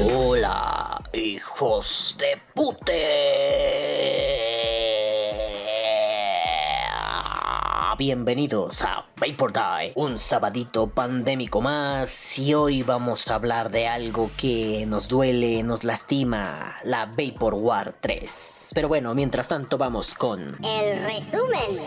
Hola, hijos de pute. Bienvenidos a Vapor Die, un sabadito pandémico más y hoy vamos a hablar de algo que nos duele, nos lastima, la Vapor War 3. Pero bueno, mientras tanto vamos con... El resumen.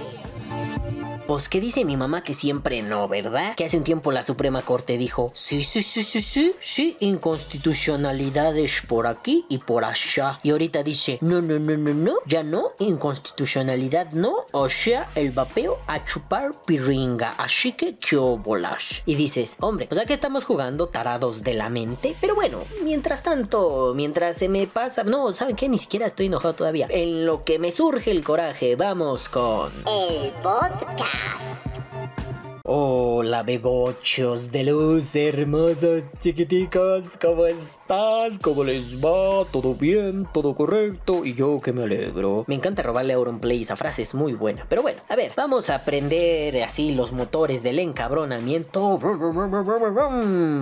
Pues que dice mi mamá que siempre no, ¿verdad? Que hace un tiempo la Suprema Corte dijo, sí, sí, sí, sí, sí, sí, inconstitucionalidades por aquí y por allá. Y ahorita dice, no, no, no, no, no, ya no, inconstitucionalidad no, o sea, el vapeo a chupar piringa, así que qué bolas. Y dices, hombre, pues aquí estamos jugando tarados de la mente, pero bueno, mientras tanto, mientras se me pasa, no, ¿saben qué? Ni siquiera estoy enojado todavía. En lo que me surge el coraje, vamos con... El podcast. laugh. Hola bebochos de luz, hermosos chiquiticos, ¿cómo están? ¿Cómo les va? ¿Todo bien? ¿Todo correcto? Y yo que me alegro. Me encanta robarle a Auronplay, esa frase es muy buena. Pero bueno, a ver, vamos a aprender así los motores del encabronamiento.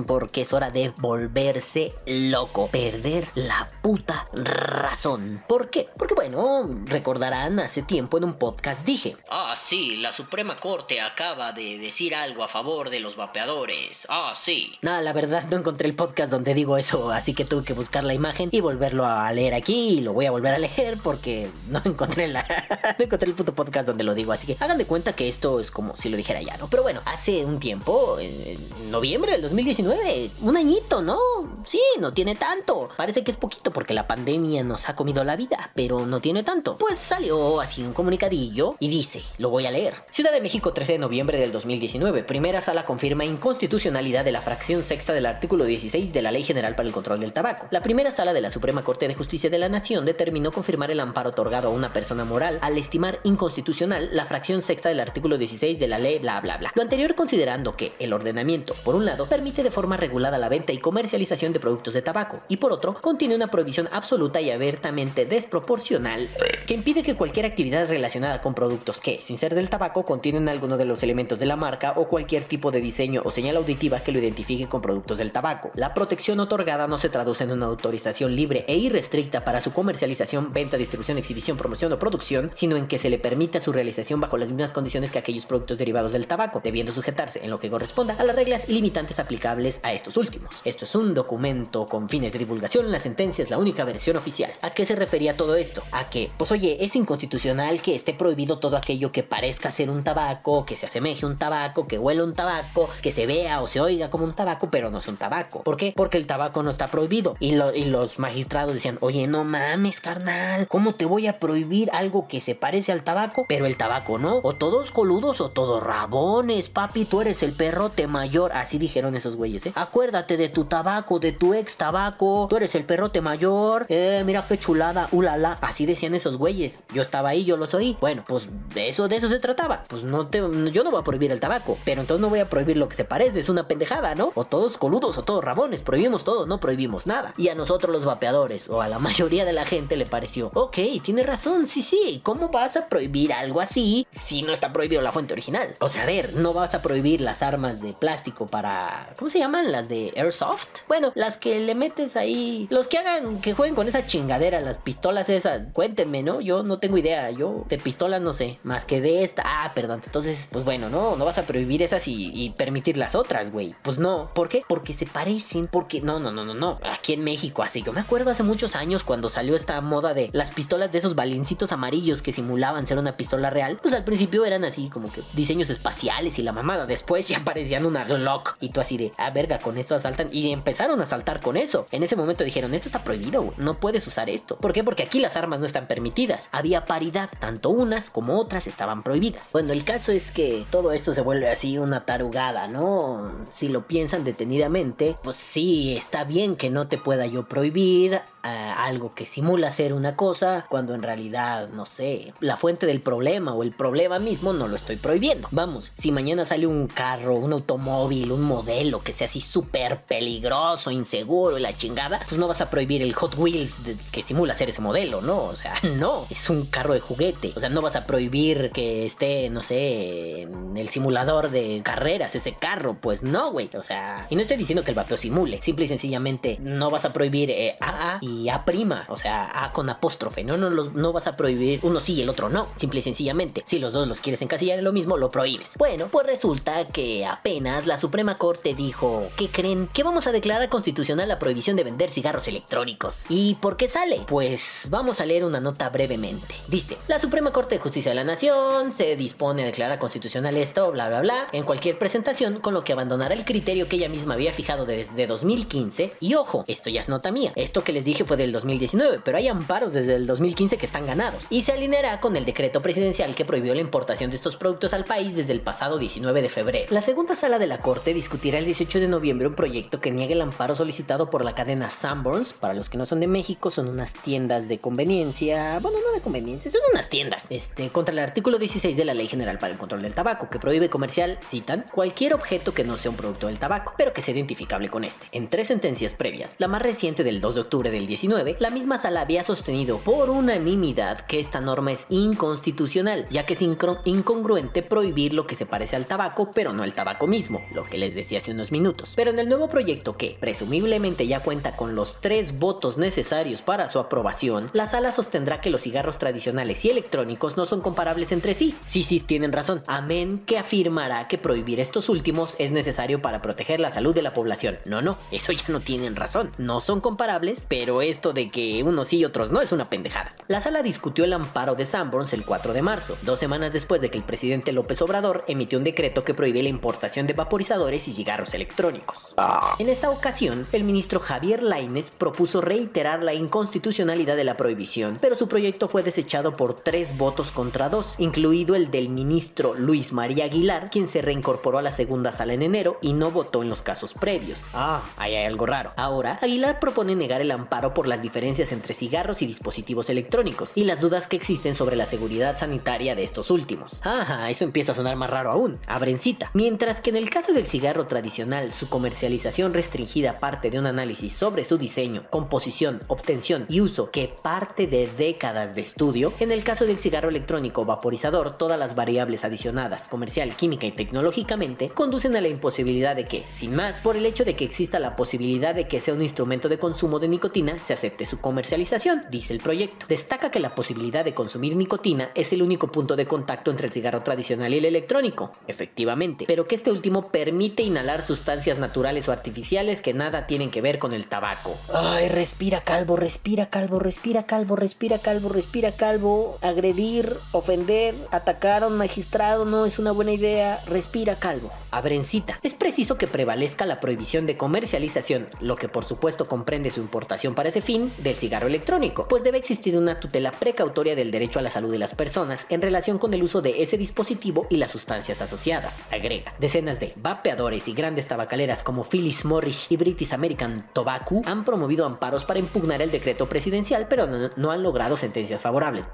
Porque es hora de volverse loco, perder la puta razón. ¿Por qué? Porque bueno, recordarán hace tiempo en un podcast dije, ah sí, la Suprema Corte acaba de decir algo a favor de los vapeadores. Ah, sí. Nada, la verdad no encontré el podcast donde digo eso, así que tuve que buscar la imagen y volverlo a leer aquí y lo voy a volver a leer porque no encontré la no encontré el puto podcast donde lo digo, así que hagan de cuenta que esto es como si lo dijera ya, ¿no? Pero bueno, hace un tiempo, en noviembre del 2019, un añito, ¿no? Sí, no tiene tanto. Parece que es poquito porque la pandemia nos ha comido la vida, pero no tiene tanto. Pues salió así un comunicadillo y dice, lo voy a leer. Ciudad de México, 13 de noviembre del 2019. Primera sala confirma inconstitucionalidad de la fracción sexta del artículo 16 de la Ley General para el Control del Tabaco. La primera sala de la Suprema Corte de Justicia de la Nación determinó confirmar el amparo otorgado a una persona moral al estimar inconstitucional la fracción sexta del artículo 16 de la ley bla bla bla. Lo anterior considerando que el ordenamiento, por un lado, permite de forma regulada la venta y comercialización de productos de tabaco y por otro, contiene una prohibición absoluta y abiertamente desproporcional que impide que cualquier actividad relacionada con productos que, sin ser del tabaco, contienen alguno de los elementos de la marca o cualquier tipo de diseño o señal auditiva que lo identifique con productos del tabaco. La protección otorgada no se traduce en una autorización libre e irrestricta para su comercialización, venta, distribución, exhibición, promoción o producción, sino en que se le permita su realización bajo las mismas condiciones que aquellos productos derivados del tabaco, debiendo sujetarse en lo que corresponda a las reglas limitantes aplicables a estos últimos. Esto es un documento con fines de divulgación, la sentencia es la única versión oficial. ¿A qué se refería todo esto? A que, pues oye, es inconstitucional que esté prohibido todo aquello que parezca ser un tabaco, que se asemeje a un tabaco, que huela un tabaco, que se vea o se oiga como un tabaco, pero no es un tabaco. ¿Por qué? Porque el tabaco no está prohibido. Y, los magistrados decían, oye, no mames, carnal, ¿cómo te voy a prohibir algo que se parece al tabaco, pero el tabaco no? O todos coludos o todos rabones, papi, tú eres el perrote mayor. Así dijeron esos güeyes, ¿eh? Acuérdate de tu tabaco, de tu ex tabaco, tú eres el perrote mayor, eh, mira qué chulada, ulala. Así decían esos güeyes. Yo estaba ahí, yo los oí. Bueno, pues de eso, de eso se trataba. Pues no te, yo no voy a prohibir el tabaco, pero entonces no voy a prohibir lo que se parece, es una pendejada, ¿no? O todos coludos o todos rabones, prohibimos todo, no prohibimos nada. Y a nosotros los vapeadores, o a la mayoría de la gente le pareció, ok, tiene razón, sí, sí, ¿cómo vas a prohibir algo así si no está prohibido la fuente original? O sea, a ver, no vas a prohibir las armas de plástico para, ¿cómo se llaman? Las de Airsoft. Bueno, las que le metes ahí, los que hagan, que jueguen con esa chingadera, las pistolas esas, cuéntenme, ¿no? Yo no tengo idea, yo de pistolas no sé, más que de esta, ah, perdón. Entonces, pues bueno, no, no vas a prohibir esas y, y permitir las otras, güey. Pues no, ¿por qué? Porque se parecen, porque no, no, no, no, no. Aquí en México, así yo me acuerdo hace muchos años cuando salió esta moda de las pistolas de esos balincitos amarillos que simulaban ser una pistola real, pues al principio eran así como que diseños espaciales y la mamada. Después ya parecían una Glock y tú así de, ah, verga, con esto asaltan y empezaron a saltar con eso. En ese momento dijeron, esto está prohibido. No puedes usar esto. ¿Por qué? Porque aquí las armas no están permitidas. Había paridad, tanto unas como otras estaban prohibidas. Bueno, el caso es que todo esto se vuelve así una tarugada, ¿no? Si lo piensan detenidamente, pues sí, está bien que no te pueda yo prohibir eh, algo que simula ser una cosa, cuando en realidad, no sé, la fuente del problema o el problema mismo no lo estoy prohibiendo. Vamos, si mañana sale un carro, un automóvil, un modelo que sea así súper peligroso, inseguro y la chingada, pues no vas a prohibir el Hot Wheels que simula ser ese modelo, ¿no? O sea, no, es un carro de juguete. O sea, no vas a prohibir que esté, no sé, en el simulador de carreras ese carro. Pues no, güey. O sea, y no estoy diciendo que el vapeo simule. Simple y sencillamente no vas a prohibir eh, A y A prima. O sea, A con apóstrofe. No, no, no vas a prohibir uno sí y el otro no. Simple y sencillamente, si los dos los quieres encasillar en lo mismo, lo prohíbes. Bueno, pues resulta que apenas la Suprema Corte dijo, ¿qué creen? Que vamos a declarar constitucional la prohibición de vender cigarros electrónicos. ¿Y por qué sale? Pues vamos a leer una nota brevemente. Dice, la Suprema Corte de Justicia de la Nación se dispone a declarar constitucional esto, bla, bla, bla, en cualquier presentación, con lo que abandonará el criterio que ella misma había fijado desde 2015. Y ojo, esto ya es nota mía. Esto que les dije fue del 2019, pero hay amparos desde el 2015 que están ganados. Y se alineará con el decreto presidencial que prohibió la importación de estos productos al país desde el pasado 19 de febrero. La segunda sala de la Corte discutirá el 18 de noviembre un proyecto que niegue el amparo solicitado por la cadena Sanborns. Para los que no son de México, son unas tiendas de conveniencia. Bueno, no de conveniencia, son unas tiendas. Este, contra el artículo 16 de la Ley General para el Control del Tabaco, que prohíbe comercial, citan, cualquier objeto que no sea un producto del tabaco, pero que sea identificable con este. En tres sentencias previas, la más reciente del 2 de octubre del 19, la misma sala había sostenido por unanimidad que esta norma es inconstitucional, ya que es incongruente prohibir lo que se parece al tabaco, pero no el tabaco mismo, lo que les decía hace unos minutos. Pero en el nuevo proyecto que, presumiblemente ya cuenta con los tres votos necesarios para su aprobación, la sala sostendrá que los cigarros tradicionales y electrónicos no son comparables entre sí. Sí, sí, tienen razón. Amén que afirmará que prohibir estos últimos es necesario para proteger la salud de la población. No, no, eso ya no tienen razón. No son comparables, pero esto de que unos sí y otros no es una pendejada. La sala discutió el amparo de Sanborns el 4 de marzo, dos semanas después de que el presidente López Obrador emitió un decreto que prohíbe la importación de vaporizadores y cigarros electrónicos. En esta ocasión, el ministro Javier Laines propuso reiterar la inconstitucionalidad de la prohibición, pero su proyecto fue desechado por tres votos contra dos, incluido el del ministro Luis María Aguilar, quien se reincorporó a la segunda sala en enero y no votó en los casos previos. Ah, ahí hay algo raro. Ahora, Aguilar propone negar el amparo por las diferencias entre cigarros y dispositivos electrónicos y las dudas que existen sobre la seguridad sanitaria de estos últimos. Ajá, eso empieza a sonar más raro aún. Abrencita. Mientras que en el caso del cigarro tradicional, su comercialización restringida parte de un análisis sobre su diseño, composición, obtención y uso que parte de décadas de estudio, en el caso del cigarro electrónico vaporizador, todas las variables adicionadas, comercial, química y tecnológicamente, conducen a la imposibilidad de que, sin más, por el hecho de que exista la posibilidad de que sea un instrumento de consumo de nicotina, se acepte su comercialización, dice el proyecto. Destaca que la posibilidad de consumir nicotina es el único punto de contacto entre el cigarro tradicional y el electrónico, efectivamente, pero que este último permite inhalar sustancias naturales o artificiales que nada tienen que ver con el tabaco. Ay, respira calvo, respira calvo, respira calvo, respira calvo, respira calvo. Agredir, ofender, atacar a un magistrado no es una buena idea. Respira calvo. Abrencita. Es preciso que prevalezca la prohibición de comercialización, lo que por supuesto comprende su importación para ese fin, del cigarro electrónico, pues debe existir una tutela precautoria del derecho a la salud de las personas en relación con el uso de ese dispositivo y las sustancias asociadas. Agrega. Decenas de vapeadores y grandes tabacaleras como Phyllis Morris y British American Tobacco han promovido amparos para impugnar el decreto presidencial, pero no, han logrado sentencias favorables.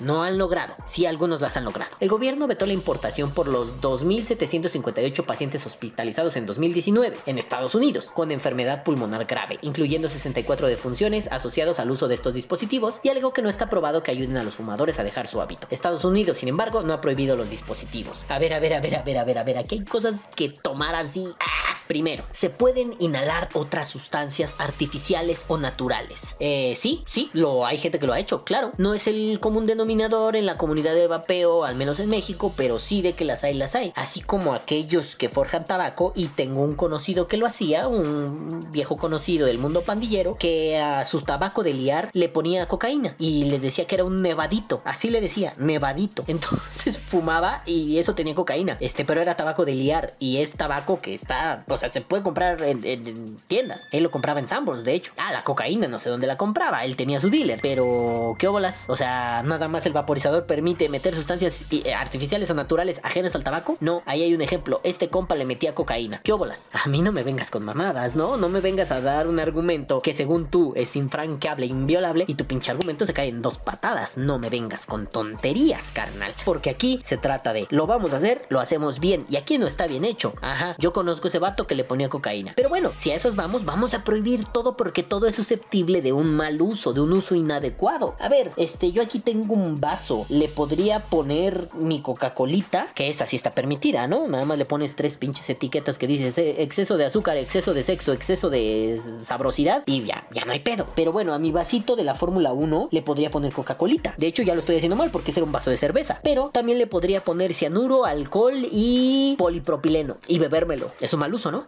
no han logrado. Sí, algunos las han logrado. El gobierno vetó la importación por los 2.758 pacientes hospitalizados en 2019 en Estados Unidos con enfermedad pulmonar grave, incluyendo 64 defunciones asociados al uso de estos dispositivos y algo que no está probado que ayuden a los fumadores a dejar su hábito. Estados Unidos, sin embargo, no ha prohibido los dispositivos. A ver, a ver, a ver, a ver, a ver, a ver, aquí hay cosas que tomar así. ¡Ah! Primero, se pueden inhalar otras sustancias artificiales o naturales. Eh, sí, sí, lo hay gente que lo ha hecho, claro. No es el común denominador en la comunidad de vapeo, al menos en México, pero sí de que las hay, las hay. Así como aquellos que forjan tabaco y tengo un conocido que lo hacía, un viejo conocido del mundo pandillero, que a su tabaco de liar le ponía cocaína y le decía que era un nevadito. Así le decía, nevadito. Entonces fumaba y eso tenía cocaína. Este, pero era tabaco de liar y es tabaco que está, o sea, se puede comprar en, tiendas. Él lo compraba en Sanborns, de hecho. Ah, la cocaína, no sé dónde la compraba. Él tenía su dealer. Pero, ¿qué óbolas? O sea, nada más el vaporizador permite meter sustancias eh, artificiales o naturales ajenas al tabaco? No, ahí hay un ejemplo. Este compa le metía cocaína. ¿Qué óbolas? A mí no me vengas con mamadas, ¿no? No me vengas a dar un argumento que según tú es infranqueable, inviolable y tu pinche argumento se cae en dos patadas. No me vengas con tonterías, carnal. Porque aquí se trata de lo vamos a hacer, lo hacemos bien y aquí no está bien hecho. Ajá, yo conozco ese vato que le ponía cocaína. Pero bueno, si a esas vamos, vamos a prohibir todo porque todo es susceptible de un mal uso, de un uso inadecuado. A ver, este, yo aquí tengo un vaso. Le podría poner mi Coca-Colita, que esa sí está permitida, ¿no? Nada más le pones tres pinches etiquetas que dices eh, exceso de azúcar, exceso de sexo, exceso de sabrosidad y ya, ya no hay pedo. Pero bueno, a mi vasito de la Fórmula 1 le podría poner Coca-Colita. De hecho, ya lo estoy haciendo mal porque ese era un vaso de cerveza. Pero también le podría poner cianuro, alcohol y polipropileno y bebérmelo. Es un mal uso, ¿no?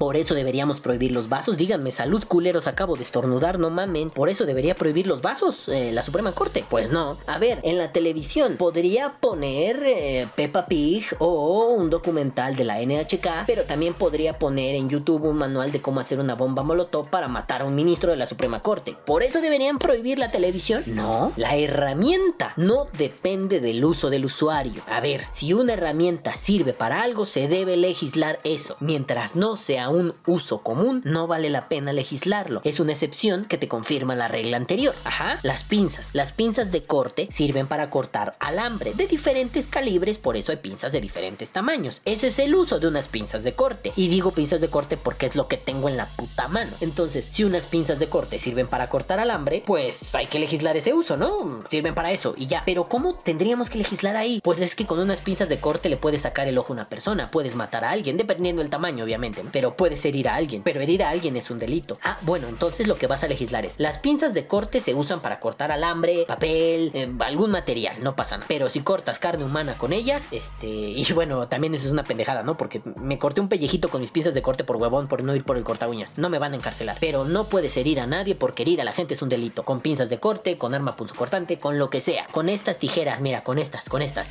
Por eso deberíamos prohibir los vasos. Díganme, salud culeros, acabo de estornudar, no mamen. Por eso debería prohibir los vasos eh, la Suprema Corte. Pues no. A ver, en la televisión podría poner eh, Peppa Pig o un documental de la NHK, pero también podría poner en YouTube un manual de cómo hacer una bomba molotov para matar a un ministro de la Suprema Corte. ¿Por eso deberían prohibir la televisión? No. La herramienta no depende del uso del usuario. A ver, si una herramienta sirve para algo, se debe legislar eso. Mientras no sea un uso común, no vale la pena legislarlo. Es una excepción que te confirma la regla anterior. Ajá, las pinzas. Las pinzas de corte sirven para cortar alambre de diferentes calibres, por eso hay pinzas de diferentes tamaños. Ese es el uso de unas pinzas de corte. Y digo pinzas de corte porque es lo que tengo en la puta mano. Entonces, si unas pinzas de corte sirven para cortar alambre, pues hay que legislar ese uso, ¿no? Sirven para eso y ya. Pero ¿cómo tendríamos que legislar ahí? Pues es que con unas pinzas de corte le puedes sacar el ojo a una persona, puedes matar a alguien, dependiendo del tamaño, obviamente. Pero puedes herir a alguien, pero herir a alguien es un delito. Ah, bueno, entonces lo que vas a legislar es, las pinzas de corte se usan para cortar alambre, papel, eh, algún material, no pasa. Pero si cortas carne humana con ellas, este, y bueno, también eso es una pendejada, ¿no? Porque me corté un pellejito con mis pinzas de corte por huevón por no ir por el corta uñas. No me van a encarcelar, pero no puedes herir a nadie porque herir a la gente es un delito. Con pinzas de corte, con arma punzocortante, con lo que sea. Con estas tijeras, mira, con estas, con estas.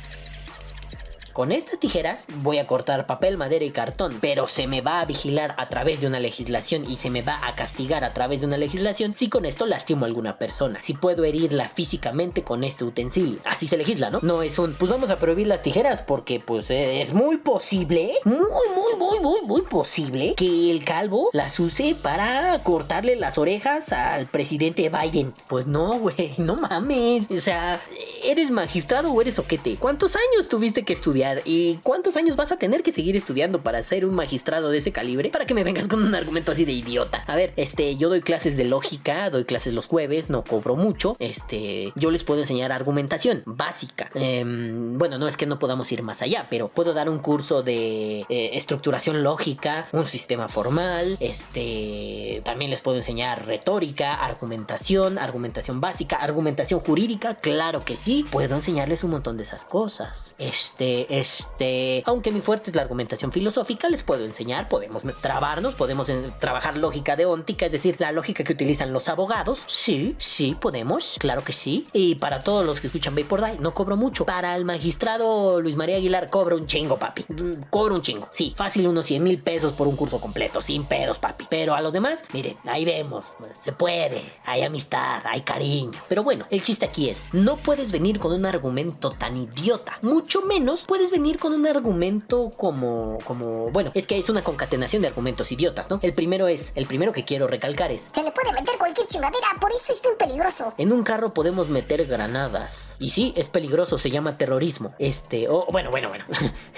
Con estas tijeras voy a cortar papel, madera y cartón, pero se me va a vigilar a través de una legislación y se me va a castigar a través de una legislación si con esto lastimo a alguna persona, si puedo herirla físicamente con este utensilio. Así se legisla, ¿no? No es un, pues vamos a prohibir las tijeras porque pues eh, es muy posible, muy, muy, muy, muy, muy posible que el calvo las use para cortarle las orejas al presidente Biden. Pues no, güey, no mames. O sea, ¿eres magistrado o eres soquete? ¿Cuántos años tuviste que estudiar? ¿Y cuántos años vas a tener que seguir estudiando para ser un magistrado de ese calibre? Para que me vengas con un argumento así de idiota. A ver, este, yo doy clases de lógica, doy clases los jueves, no cobro mucho. Este, yo les puedo enseñar argumentación básica. Em, bueno, no es que no podamos ir más allá, pero puedo dar un curso de eh, estructuración lógica, un sistema formal. Este, también les puedo enseñar retórica, argumentación, argumentación básica, argumentación jurídica. Claro que sí, puedo enseñarles un montón de esas cosas. Este, este, aunque mi fuerte es la argumentación filosófica, les puedo enseñar, podemos trabarnos, podemos trabajar lógica deóntica, es decir, la lógica que utilizan los abogados. Sí, sí, podemos, claro que sí. Y para todos los que escuchan Vapor Die, no cobro mucho. Para el magistrado Luis María Aguilar, cobro un chingo, papi. Mm, cobro un chingo. Sí, fácil unos 100 mil pesos por un curso completo, sin pedos, papi. Pero a los demás, miren, ahí vemos, se puede, hay amistad, hay cariño. Pero bueno, el chiste aquí es, no puedes venir con un argumento tan idiota, mucho menos puedes puedes venir con un argumento como, como, bueno, es que es una concatenación de argumentos idiotas, ¿no? El primero es, el primero que quiero recalcar es... Se le puede meter cualquier chingadera, por eso es muy peligroso. En un carro podemos meter granadas. Y sí, es peligroso, se llama terrorismo. Este, o bueno, bueno, bueno.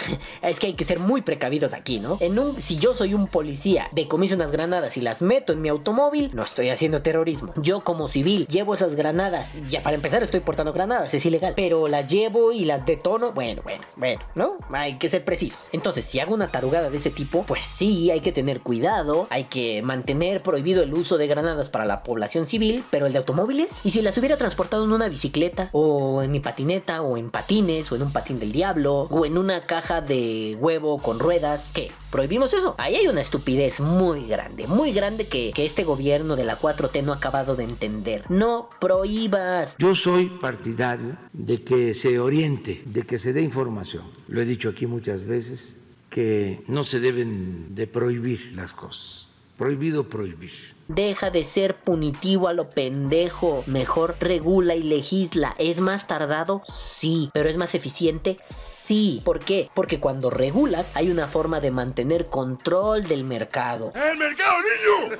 es que hay que ser muy precavidos aquí, ¿no? En un, si yo soy un policía, decomiso unas granadas y las meto en mi automóvil, no estoy haciendo terrorismo. Yo como civil llevo esas granadas, ya para empezar estoy portando granadas, es ilegal, pero las llevo y las detono, bueno, bueno, bueno ¿no? Hay que ser precisos. Entonces, si hago una tarugada de ese tipo, pues sí, hay que tener cuidado, hay que mantener prohibido el uso de granadas para la población civil, pero el de automóviles, y si las hubiera transportado en una bicicleta, o en mi patineta, o en patines, o en un patín del diablo, o en una caja de huevo con ruedas, ¿qué? ¿Prohibimos eso? Ahí hay una estupidez muy grande, muy grande que, que este gobierno de la 4T no ha acabado de entender. No prohíbas. Yo soy partidario de que se oriente, de que se dé información lo he dicho aquí muchas veces, que no se deben de prohibir las cosas, prohibido prohibir. Deja de ser punitivo a lo pendejo. Mejor regula y legisla. ¿Es más tardado? Sí. ¿Pero es más eficiente? Sí. ¿Por qué? Porque cuando regulas hay una forma de mantener control del mercado. ¡El mercado, niño!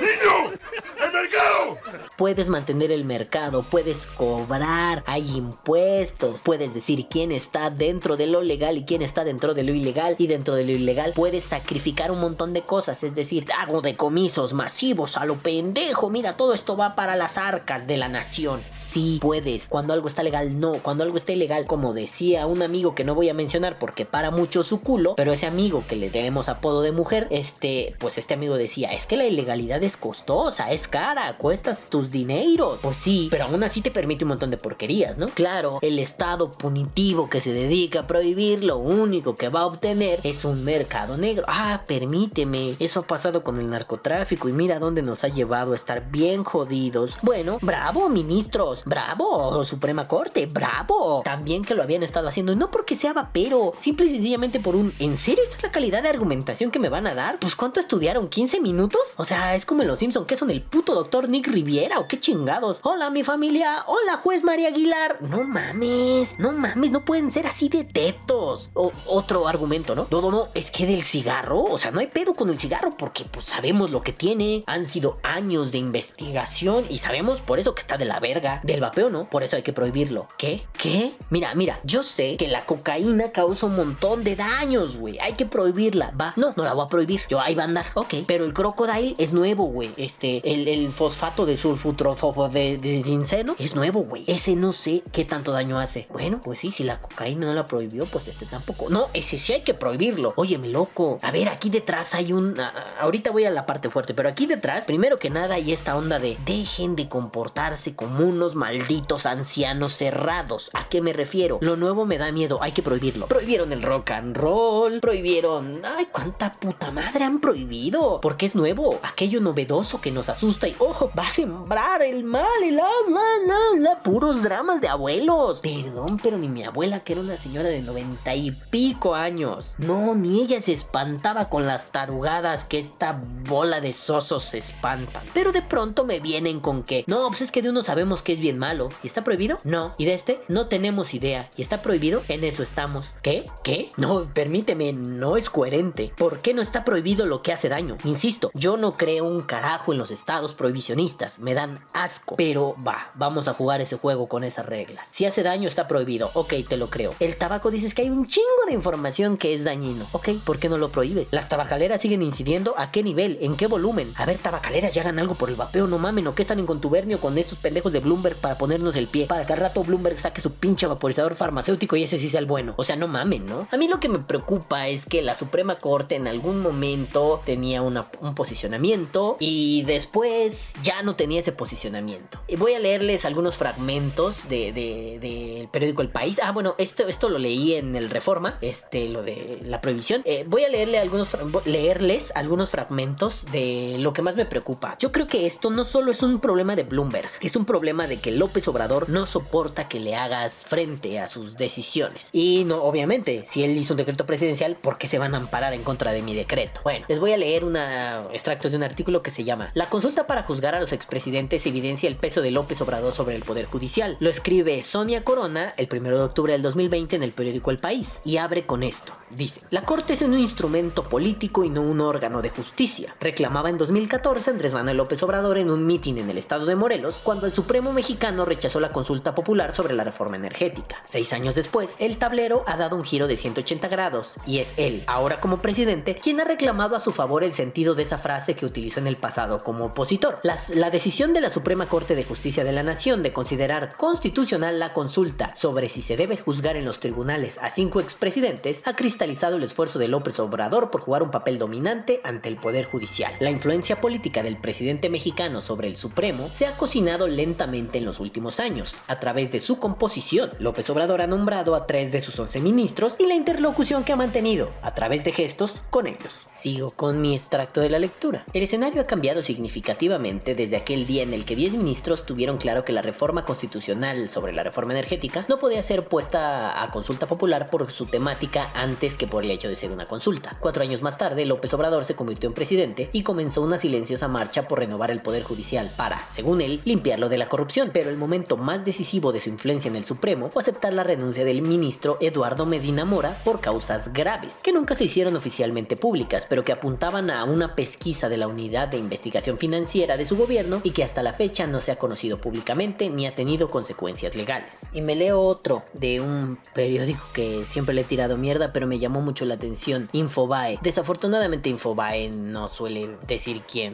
¡Niño! ¡El mercado! Puedes mantener el mercado, puedes cobrar, hay impuestos, puedes decir quién está dentro de lo legal y quién está dentro de lo ilegal y dentro de lo ilegal puedes sacrificar un montón de cosas, es decir, hago decomisos masivos a lo pendejo, mira, todo esto va para las arcas de la nación. Sí, puedes, cuando algo está legal, no, cuando algo está ilegal, como decía un amigo que no voy a mencionar porque para mucho su culo, pero ese amigo que le tenemos apodo de mujer, este, pues este amigo decía, es que la ilegalidad es costosa, es cara, cuestas tus dineros. Pues sí, pero aún así te permite un montón de porquerías, ¿no? Claro, el estado punitivo que se dedica a prohibir, lo único que va a obtener es un mercado negro. Ah, permíteme, eso ha pasado con el narcotráfico y mira dónde nos ha llevado a estar bien jodidos. Bueno, bravo, ministros, bravo, Suprema Corte, bravo. También que lo habían estado haciendo, no porque sea vapero, simple y sencillamente por un, ¿en serio esta es la calidad de argumentación que me van a dar? Pues ¿cuánto estudiaron? ¿15 minutos? O sea, es como en Los Simpson, que son el puto doctor Nick Riviera o qué chingados. Hola mi familia, hola juez María Aguilar. No mames, no mames, no pueden ser así de tetos. O, otro argumento, ¿no? No, no, no, es que del cigarro, o sea, no hay pedo con el cigarro porque pues sabemos lo que tiene. Sido años de investigación y sabemos por eso que está de la verga. Del vapeo no, por eso hay que prohibirlo. ¿Qué? ¿Qué? Mira, mira, yo sé que la cocaína causa un montón de daños, güey. Hay que prohibirla. Va, no, no la voy a prohibir. Yo ahí va a andar. Ok, pero el crocodile es nuevo, güey. Este, el, el fosfato de sulfutrofofo de, de ginseno es nuevo, güey. Ese no sé qué tanto daño hace. Bueno, pues sí, si la cocaína no la prohibió, pues este tampoco. No, ese sí hay que prohibirlo. Óyeme, loco. A ver, aquí detrás hay un. ahorita voy a la parte fuerte, pero aquí detrás, primero que nada, hay esta onda de dejen de comportarse como unos malditos ancianos cerrados. ¿A qué me refiero? Lo nuevo me da miedo, hay que prohibirlo. Prohibieron el rock and roll, prohibieron. Ay, cuánta puta madre han prohibido. Porque es nuevo, aquello novedoso que nos asusta y ojo, va a sembrar el mal, el alma, la, la, puros dramas de abuelos. Perdón, pero ni mi abuela, que era una señora de noventa y pico años. No, ni ella se espantaba con las tarugadas que esta bola de sosos se espantan. Pero de pronto me vienen con que, no, pues es que de uno sabemos que es bien malo. ¿Y está prohibido? No. ¿Y de este? No tenemos idea. ¿Y está prohibido? En eso estamos. ¿Qué? ¿Qué? No, permíteme, no es coherente. ¿Por qué no está prohibido lo que hace daño? Insisto, yo no creo un carajo en los estados prohibicionistas. Me dan asco. Pero va, vamos a jugar ese juego con esas reglas. Si hace daño está prohibido. Ok, te lo creo. El tabaco dices que hay un chingo de información que es dañino. Ok, ¿por qué no lo prohíbes? Las tabacaleras siguen incidiendo a qué nivel, en qué volumen. A ver, tabacaleras ya hagan algo por el vapeo, no mamen, o que están en contubernio con estos pendejos de Bloomberg para ponernos el pie, para que al rato Bloomberg saque su pinche vaporizador farmacéutico y ese sí sea el bueno. O sea, no mamen, ¿no? A mí lo que me preocupa es que la Suprema Corte en algún momento tenía un posicionamiento y después ya no tenía ese posicionamiento. Voy a leerles algunos fragmentos del de, periódico El País. Ah, bueno, esto, esto lo leí en el Reforma, este, lo de la prohibición. Eh, voy a leerle algunos, leerles algunos fragmentos de lo que más me preocupa. Yo creo que esto no solo es un problema de Bloomberg, es un problema de que López Obrador no soporta que le hagas frente a sus decisiones. Y no, obviamente, si él hizo un decreto presidencial, ¿por qué se van a amparar en contra de mi decreto? Bueno, les voy a leer una extractos de un artículo que se llama La consulta para juzgar a los expresidentes evidencia el peso de López Obrador sobre el Poder Judicial. Lo escribe Sonia Corona el 1 de octubre del 2020 en el periódico El País y abre con esto. Dice, la Corte es un instrumento político y no un órgano de justicia. Reclamaba en 2014 Andrés Manuel López Obrador en un mitin en el estado de Morelos cuando el Supremo mexicano rechazó la consulta popular sobre la reforma energética. Seis años después, el tablero ha dado un giro de 180 grados y es él, ahora como presidente, quien ha reclamado a su favor el sentido de esa frase que utilizó en el pasado como opositor. la decisión de la Suprema Corte de Justicia de la Nación de considerar constitucional la consulta sobre si se debe juzgar en los tribunales a cinco expresidentes ha cristalizado el esfuerzo de López Obrador por jugar un papel dominante ante el Poder Judicial. La influencia política del presidente mexicano sobre el Supremo se ha cocinado lentamente en los últimos años. A través de su composición, López Obrador ha nombrado a tres de sus once ministros y la interlocución que ha mantenido, a través de gestos, con ellos. Sigo con mi extracto de la lectura. El escenario ha cambiado significativamente desde aquel día en el que 10 ministros tuvieron claro que la reforma constitucional sobre la reforma energética no podía ser puesta a consulta popular por su temática antes que por el hecho de ser una consulta. Cuatro años más tarde, López Obrador se convirtió en presidente y comenzó una silenciosa marcha por renovar el poder judicial para, según él, limpiarlo de la corrupción. Pero el momento más decisivo de su influencia en el Supremo fue aceptar la renuncia del ministro Eduardo Medina Mora por causas graves, que nunca se hicieron oficialmente públicas, pero que apuntaban a una pesquisa de la Unidad de Investigación Financiera de su gobierno y que hasta la fecha no se ha conocido públicamente ni ha tenido consecuencias legales. Y me leo otro de un periódico que siempre le he tirado mierda, pero me llamó mucho la atención, Infobae. Desafortunadamente Infobae no suele decir quién,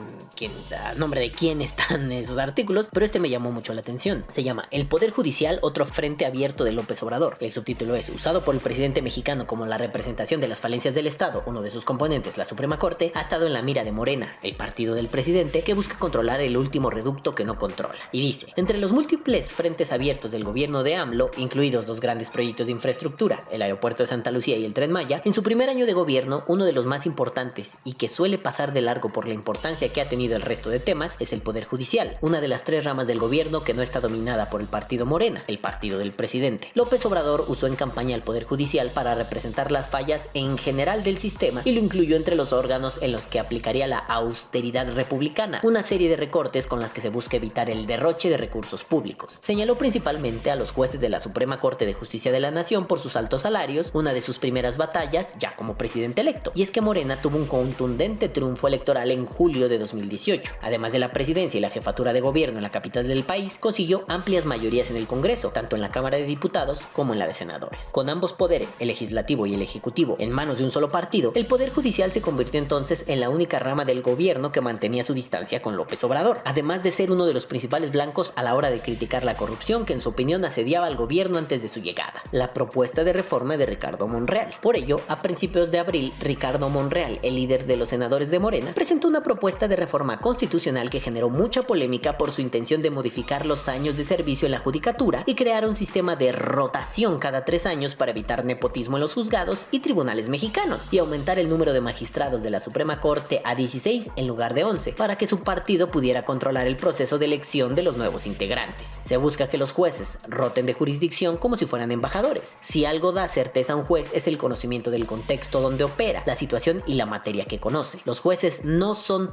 a nombre de quién están esos artículos, pero este me llamó mucho la atención. Se llama El Poder Judicial, otro frente abierto de López Obrador. El subtítulo es usado por el presidente mexicano como la representación de las falencias del Estado, uno de sus componentes, la Suprema Corte, ha estado en la mira de Morena, el partido del presidente que busca controlar el último reducto que no controla. Y dice, entre los múltiples frentes abiertos del gobierno de AMLO, incluidos dos grandes proyectos de infraestructura, el aeropuerto de Santa Lucía y el tren Maya, en su primer año de gobierno, uno de los más importantes y que suele pasar de largo por la importancia que ha tenido el resto de temas es el Poder Judicial, una de las tres ramas del gobierno que no está dominada por el partido Morena, el partido del presidente. López Obrador usó en campaña al Poder Judicial para representar las fallas en general del sistema y lo incluyó entre los órganos en los que aplicaría la austeridad republicana, una serie de recortes con las que se busca evitar el derroche de recursos públicos. Señaló principalmente a los jueces de la Suprema Corte de Justicia de la Nación por sus altos salarios, una de sus primeras batallas ya como presidente electo. Y es que Morena tuvo un contundente triunfo electoral en julio de 2018. Además de la presidencia y la jefatura de gobierno en la capital del país, consiguió amplias mayorías en el Congreso, tanto en la Cámara de Diputados como en la de Senadores. Con ambos poderes, el legislativo y el ejecutivo, en manos de un solo partido, el Poder Judicial se convirtió entonces en la única rama del gobierno que mantenía su distancia con López Obrador, además de ser uno de los principales blancos a la hora de criticar la corrupción que en su opinión asediaba al gobierno antes de su llegada. La propuesta de reforma de Ricardo Monreal. Por ello, a principios de abril, Ricardo Monreal, el líder de los senadores de Morena, presentó una propuesta de reforma constitucional que generó mucha polémica por su intención de modificar los años de servicio en la judicatura y crear un sistema de rotación cada tres años para evitar nepotismo en los juzgados y tribunales mexicanos y aumentar el número de magistrados de la Suprema Corte a 16 en lugar de 11 para que su partido pudiera controlar el proceso de elección de los nuevos integrantes. Se busca que los jueces roten de jurisdicción como si fueran embajadores. Si algo da certeza a un juez es el conocimiento del contexto donde opera, la situación y la materia que conoce. Los jueces no son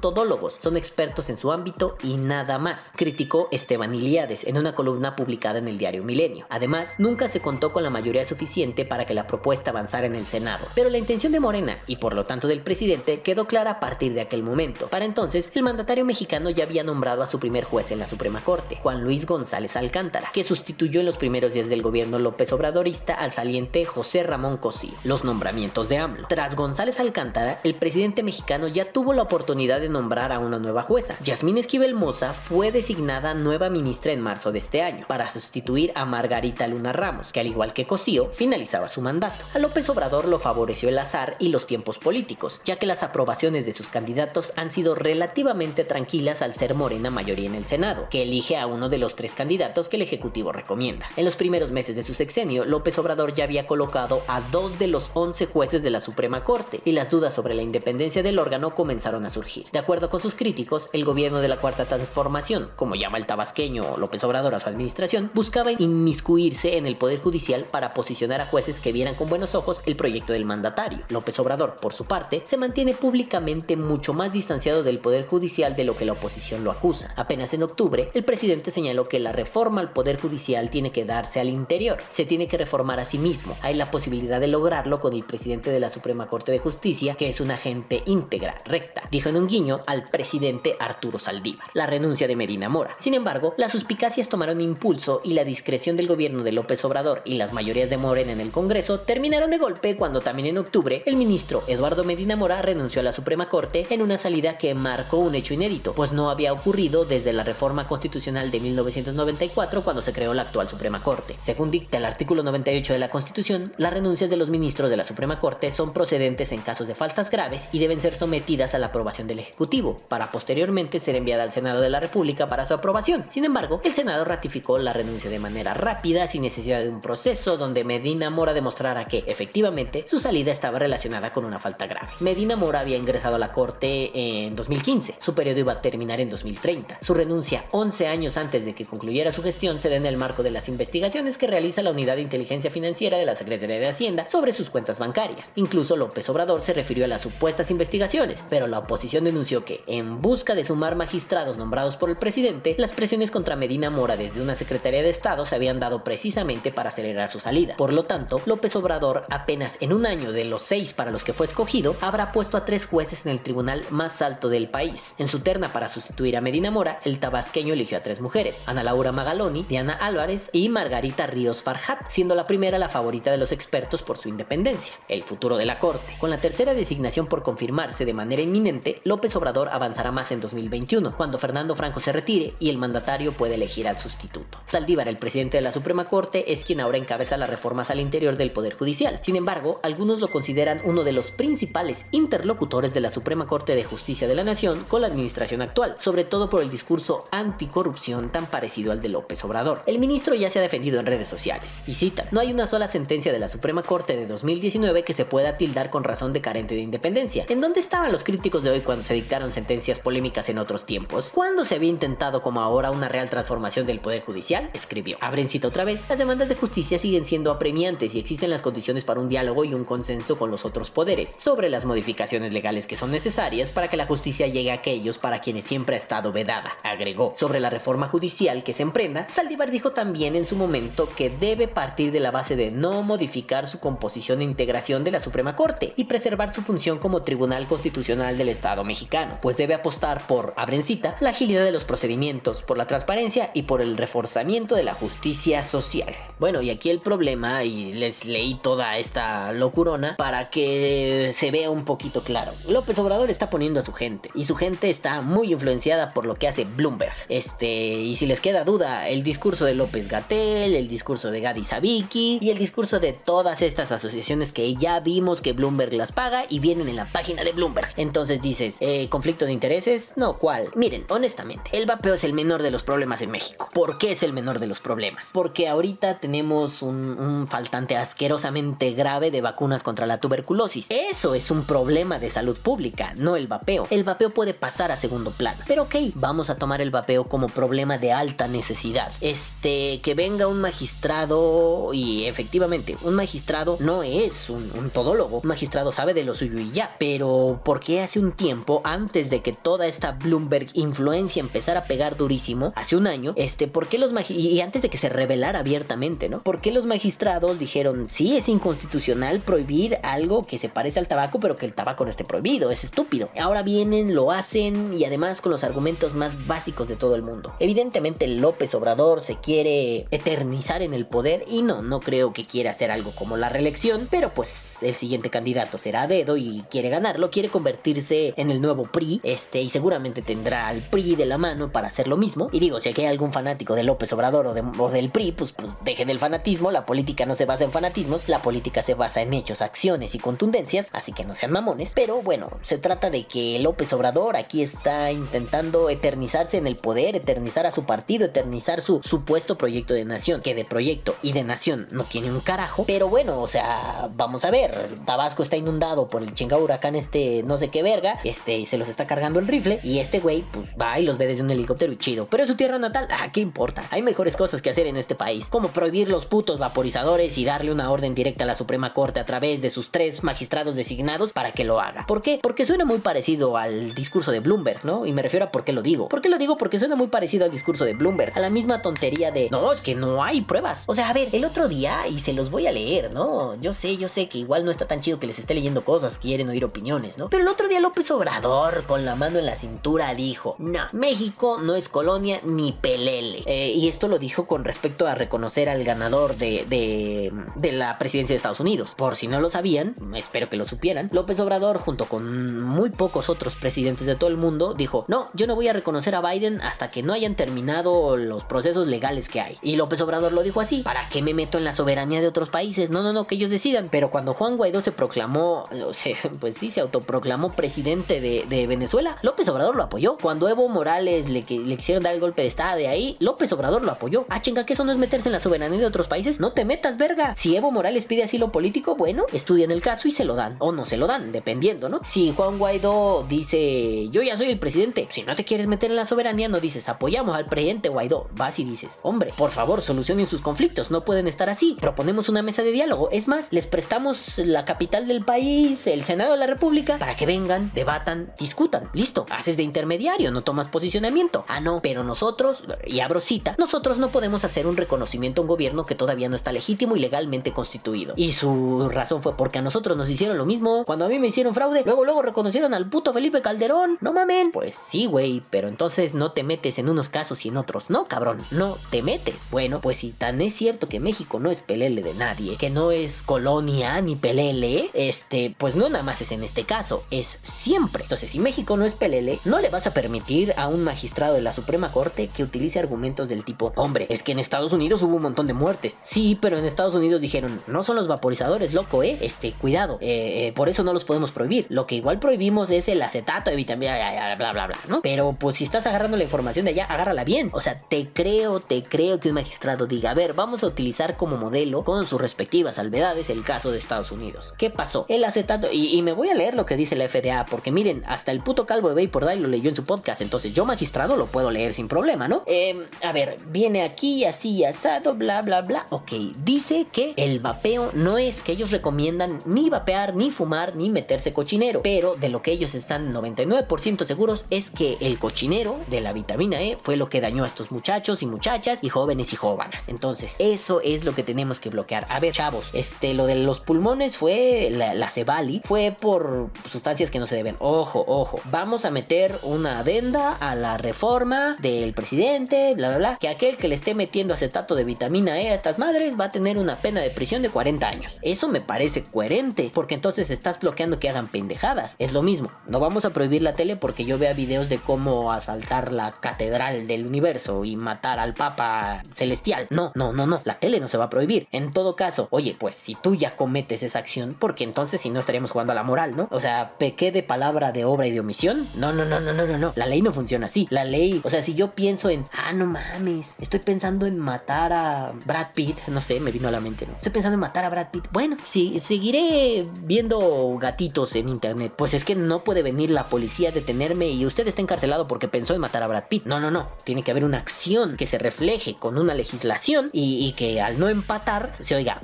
son expertos en su ámbito y nada más, criticó Esteban Iliades en una columna publicada en el diario Milenio. Además, nunca se contó con la mayoría suficiente para que la propuesta avanzara en el Senado, pero la intención de Morena y por lo tanto del presidente quedó clara a partir de aquel momento. Para entonces, el mandatario mexicano ya había nombrado a su primer juez en la Suprema Corte, Juan Luis González Alcántara, que sustituyó en los primeros días del gobierno López Obradorista al saliente José Ramón Cosío. Los nombramientos de AMLO. Tras González Alcántara, el presidente mexicano ya tuvo la oportunidad de nombrar a una nueva jueza. Yasmín Esquivel Moza fue designada nueva ministra en marzo de este año para sustituir a Margarita Luna Ramos, que al igual que Cosío, finalizaba su mandato. A López Obrador lo favoreció el azar y los tiempos políticos, ya que las aprobaciones de sus candidatos han sido relativamente tranquilas al ser Morena mayoría en el Senado, que elige a uno de los tres candidatos que el Ejecutivo recomienda. En los primeros meses de su sexenio, López Obrador ya había colocado a dos de los 11 jueces de la Suprema Corte, y las dudas sobre la independencia del órgano comenzaron a surgir. De con sus críticos, el gobierno de la Cuarta Transformación, como llama el tabasqueño López Obrador a su administración, buscaba inmiscuirse en el Poder Judicial para posicionar a jueces que vieran con buenos ojos el proyecto del mandatario. López Obrador, por su parte, se mantiene públicamente mucho más distanciado del Poder Judicial de lo que la oposición lo acusa. Apenas en octubre, el presidente señaló que la reforma al Poder Judicial tiene que darse al interior, se tiene que reformar a sí mismo. Hay la posibilidad de lograrlo con el presidente de la Suprema Corte de Justicia, que es una gente íntegra, recta, dijo en un guiño al presidente Arturo Saldívar. La renuncia de Medina Mora. Sin embargo, las suspicacias tomaron impulso y la discreción del gobierno de López Obrador y las mayorías de Morena en el Congreso terminaron de golpe cuando también en octubre el ministro Eduardo Medina Mora renunció a la Suprema Corte en una salida que marcó un hecho inédito, pues no había ocurrido desde la reforma constitucional de 1994 cuando se creó la actual Suprema Corte. Según dicta el artículo 98 de la Constitución, las renuncias de los ministros de la Suprema Corte son procedentes en casos de faltas graves y deben ser sometidas a la aprobación del Ejecutivo, para posteriormente ser enviada al Senado de la República para su aprobación. Sin embargo, el Senado ratificó la renuncia de manera rápida, sin necesidad de un proceso donde Medina Mora demostrara que, efectivamente, su salida estaba relacionada con una falta grave. Medina Mora había ingresado a la Corte en 2015, su periodo iba a terminar en 2030 cuenta. Su renuncia 11 años antes de que concluyera su gestión se da en el marco de las investigaciones que realiza la Unidad de Inteligencia Financiera de la Secretaría de Hacienda sobre sus cuentas bancarias. Incluso López Obrador se refirió a las supuestas investigaciones, pero la oposición denunció que, en busca de sumar magistrados nombrados por el presidente, las presiones contra Medina Mora desde una Secretaría de Estado se habían dado precisamente para acelerar su salida. Por lo tanto, López Obrador, apenas en un año de los seis para los que fue escogido, habrá puesto a tres jueces en el tribunal más alto del país. En su terna para sustituir a Medina Mora, el tabasqueño eligió a tres mujeres, Ana Laura Magaloni, Diana Álvarez y Margarita Ríos Farhat, siendo la primera la favorita de los expertos por su independencia. El futuro de la Corte. Con la tercera designación por confirmarse de manera inminente, López Obrador avanzará más en 2021, cuando Fernando Franco se retire y el mandatario puede elegir al sustituto. Saldívar, el presidente de la Suprema Corte, es quien ahora encabeza las reformas al interior del Poder Judicial. Sin embargo, algunos lo consideran uno de los principales interlocutores de la Suprema Corte de Justicia de la Nación con la administración actual, sobre todo por el discurso anticorrupción tan parecido al de López Obrador. El ministro ya se ha defendido en redes sociales, y cita, no hay una sola sentencia de la Suprema Corte de 2019 que se pueda tildar con razón de carente de independencia. ¿En dónde estaban los críticos de hoy cuando se dictaron sentencias polémicas en otros tiempos? ¿Cuándo se había intentado como ahora una real transformación del Poder Judicial? Escribió. Abren cita otra vez, las demandas de justicia siguen siendo apremiantes y existen las condiciones para un diálogo y un consenso con los otros poderes sobre las modificaciones legales que son necesarias para que la justicia llegue a aquellos para quienes siempre ha estado vedada, agregó. Sobre la reforma judicial que se emprenda, Saldívar dijo también en su momento que debe partir de la base de no modificar su composición e integración de la Suprema Corte y preservar su función como Tribunal Constitucional del Estado mexicano, pues debe apostar por, abrencita, la agilidad de los procedimientos, por la transparencia y por el reforzamiento de la justicia social. Bueno, y aquí el problema, y les leí toda esta locurona para que se vea un poquito claro. López Obrador está poniendo a su gente, y su gente está muy influenciada por lo que hace Bloomberg. Este, y si les queda duda, el discurso de López Gatel, el discurso de Gadi Sabiki y el discurso de todas estas asociaciones que ya vimos que Bloomberg las paga y vienen en la página de Bloomberg. Entonces dices, eh, ¿conflicto de intereses? No, ¿cuál? Miren, honestamente, el vapeo es el menor de los problemas en México. ¿Por qué es el menor de los problemas? Porque ahorita tenemos un, faltante asquerosamente grave de vacunas contra la tuberculosis. Eso es un problema de salud pública, no el vapeo. El vapeo puede pasar a segundo plano. Pero ok, vamos a tomar el vapeo como problema de alta necesidad. Este, que venga un magistrado y efectivamente, un magistrado no es un, un todólogo. Un magistrado sabe de lo suyo y ya. Pero, ¿por qué hace un tiempo, antes de que toda esta Bloomberg influencia empezara a pegar durísimo, hace un año, este, ¿por qué los y antes de que se revelara abiertamente, ¿no? ¿Por qué los magistrados dijeron, sí, es inconstitucional prohibir algo que se parece al tabaco, pero que el tabaco no esté prohibido? Es estúpido. Ahora vienen, lo hacen y además con los argumentos más básicos de todo el mundo. Evidentemente López Obrador se quiere eternizar en el poder y no, no creo que quiera hacer algo como la reelección, pero pues el siguiente candidato será dedo y quiere ganarlo, quiere convertirse en el nuevo PRI, este, y seguramente tendrá al PRI de la mano para hacer lo mismo. Y digo, si aquí hay algún fanático de López Obrador o, de- o del PRI, pues, pues dejen el fanatismo, la política no se basa en fanatismos, la política se basa en hechos, acciones y contundencias, así que no sean mamones. Pero bueno, se trata de que López Obrador aquí está intentando eternizarse en el poder, eternizar a su partido, eternizar su supuesto proyecto de nación, que de proyecto y de nación no tiene un carajo. Pero bueno, o sea, vamos a ver, Tabasco está inundado por el chingado huracán este no sé qué verga, este se los está cargando el rifle y este güey pues va y los ve desde un helicóptero y chido. Pero su tierra natal, ah, ¿qué importa? Hay mejores cosas que hacer en este país, como prohibir los putos vaporizadores y darle una orden directa a la Suprema Corte a través de sus tres magistrados designados para que lo haga. ¿Por qué? Porque suena muy parecido al discurso de Bloomberg, ¿no? Y me refiero a por qué lo digo. ¿Por qué lo digo? Porque suena muy parecido al discurso de Bloomberg, a la misma tontería de, no, es que no hay pruebas. O sea, a ver, el otro día, y se los voy a leer, ¿no? Yo sé, yo sé que igual no está tan chido que les esté leyendo cosas, quieren oír opiniones, ¿no? Pero el otro día López Obrador, con la mano en la cintura, dijo, no, México no es colonia ni pelele. Eh, y esto lo dijo con respecto a reconocer al ganador de, de, la presidencia de Estados Unidos. Por si no lo sabían, espero que lo supieran, López Obrador, junto con muy pocos otros presidentes de todo el mundo, dijo, no, yo no voy a reconocer a Biden hasta que no hayan terminado los procesos legales que hay. Y López Obrador lo dijo así, ¿para qué me meto en la soberanía de otros países? No, no, no, que ellos decidan. Pero cuando Juan Guaidó se proclamó, pues sí, se autoproclamó presidente de, de Venezuela, López Obrador lo apoyó. Cuando Evo Morales le, quisieron dar el golpe de estado de ahí, López Obrador lo apoyó. Ah, chinga, que eso no es meterse en la soberanía de otros países. No te metas, verga. Si Evo Morales pide asilo político, bueno, estudian el caso y se lo dan. O no se lo dan, dependiendo, ¿no? Si Juan Guaidó dice, yo ya soy el presidente, si no te quieres quieres meter en la soberanía, no dices apoyamos al presidente Guaidó. Vas y dices, hombre, por favor, solucionen sus conflictos, no pueden estar así. Proponemos una mesa de diálogo. Es más, les prestamos la capital del país, el Senado de la República, para que vengan, debatan, discutan. Listo, haces de intermediario, no tomas posicionamiento. Ah, no, pero nosotros, y abro cita, nosotros no podemos hacer un reconocimiento a un gobierno que todavía no está legítimo y legalmente constituido. Y su razón fue porque a nosotros nos hicieron lo mismo. Cuando a mí me hicieron fraude, luego, luego reconocieron al puto Felipe Calderón. No mamen. Pues sí, güey, pero entonces no te metes en unos casos y en otros no, cabrón. No te metes. Bueno, pues si tan es cierto que México no es pelele de nadie, que no es colonia ni pelele, este, pues no nada más es en este caso, es siempre. Entonces, si México no es pelele, no le vas a permitir a un magistrado de la Suprema Corte que utilice argumentos del tipo, hombre, es que en Estados Unidos hubo un montón de muertes. Sí, pero en Estados Unidos dijeron, no son los vaporizadores, loco, eh, este, cuidado, eh, eh, por eso no los podemos prohibir. Lo que igual prohibimos es el acetato de vitamina, bla, bla, bla, ¿no? Pero pues si estás agarrando la información de allá, agárrala bien. O sea, te creo, te creo que un magistrado diga, a ver, vamos a utilizar como modelo con sus respectivas salvedades el caso de Estados Unidos. ¿Qué pasó? El acetato, y, me voy a leer lo que dice la FDA, porque miren, hasta el puto calvo de Vapor lo leyó en su podcast, entonces yo magistrado lo puedo leer sin problema, ¿no? Em, a ver, viene aquí así asado, bla, bla, bla. Ok, dice que el vapeo no es que ellos recomiendan ni vapear, ni fumar, ni meterse cochinero, pero de lo que ellos están 99% seguros es que el cochinero de la vitamina E fue lo que dañó a estos muchachos y muchachas y jóvenes y jóvenes. Entonces, eso es lo que tenemos que bloquear. A ver, chavos, este, lo de los pulmones fue la, la Cebali, fue por sustancias que no se deben. Ojo, ojo, vamos a meter una adenda a la reforma del presidente, bla, bla, bla, que aquel que le esté metiendo acetato de vitamina E a estas madres va a tener una pena de prisión de 40 años. Eso me parece coherente, porque entonces estás bloqueando que hagan pendejadas. Es lo mismo, no vamos a prohibir la tele porque yo vea videos de cómo asaltar la catedral del universo y matar al papa celestial. No, no, no, no, la tele no se va a prohibir. En todo caso, oye, pues si tú ya cometes esa acción, porque entonces si no estaríamos jugando a la moral, ¿no? O sea, pequé de palabra, de obra y de omisión. No, no, no, no, no, no, no. La ley no funciona así. La ley, o sea, si yo pienso en, ah, no mames, estoy pensando en matar a Brad Pitt, no sé, me vino a la mente, ¿no? Estoy pensando en matar a Brad Pitt. Bueno, sí, seguiré viendo gatitos en internet. Pues es que no puede venir la policía a detenerme y usted está encarcelado porque pensó en matar a Brad Pitt. No, no, no. Tiene que haber una acción que se refleje con una legislación y, que al no empatar se oiga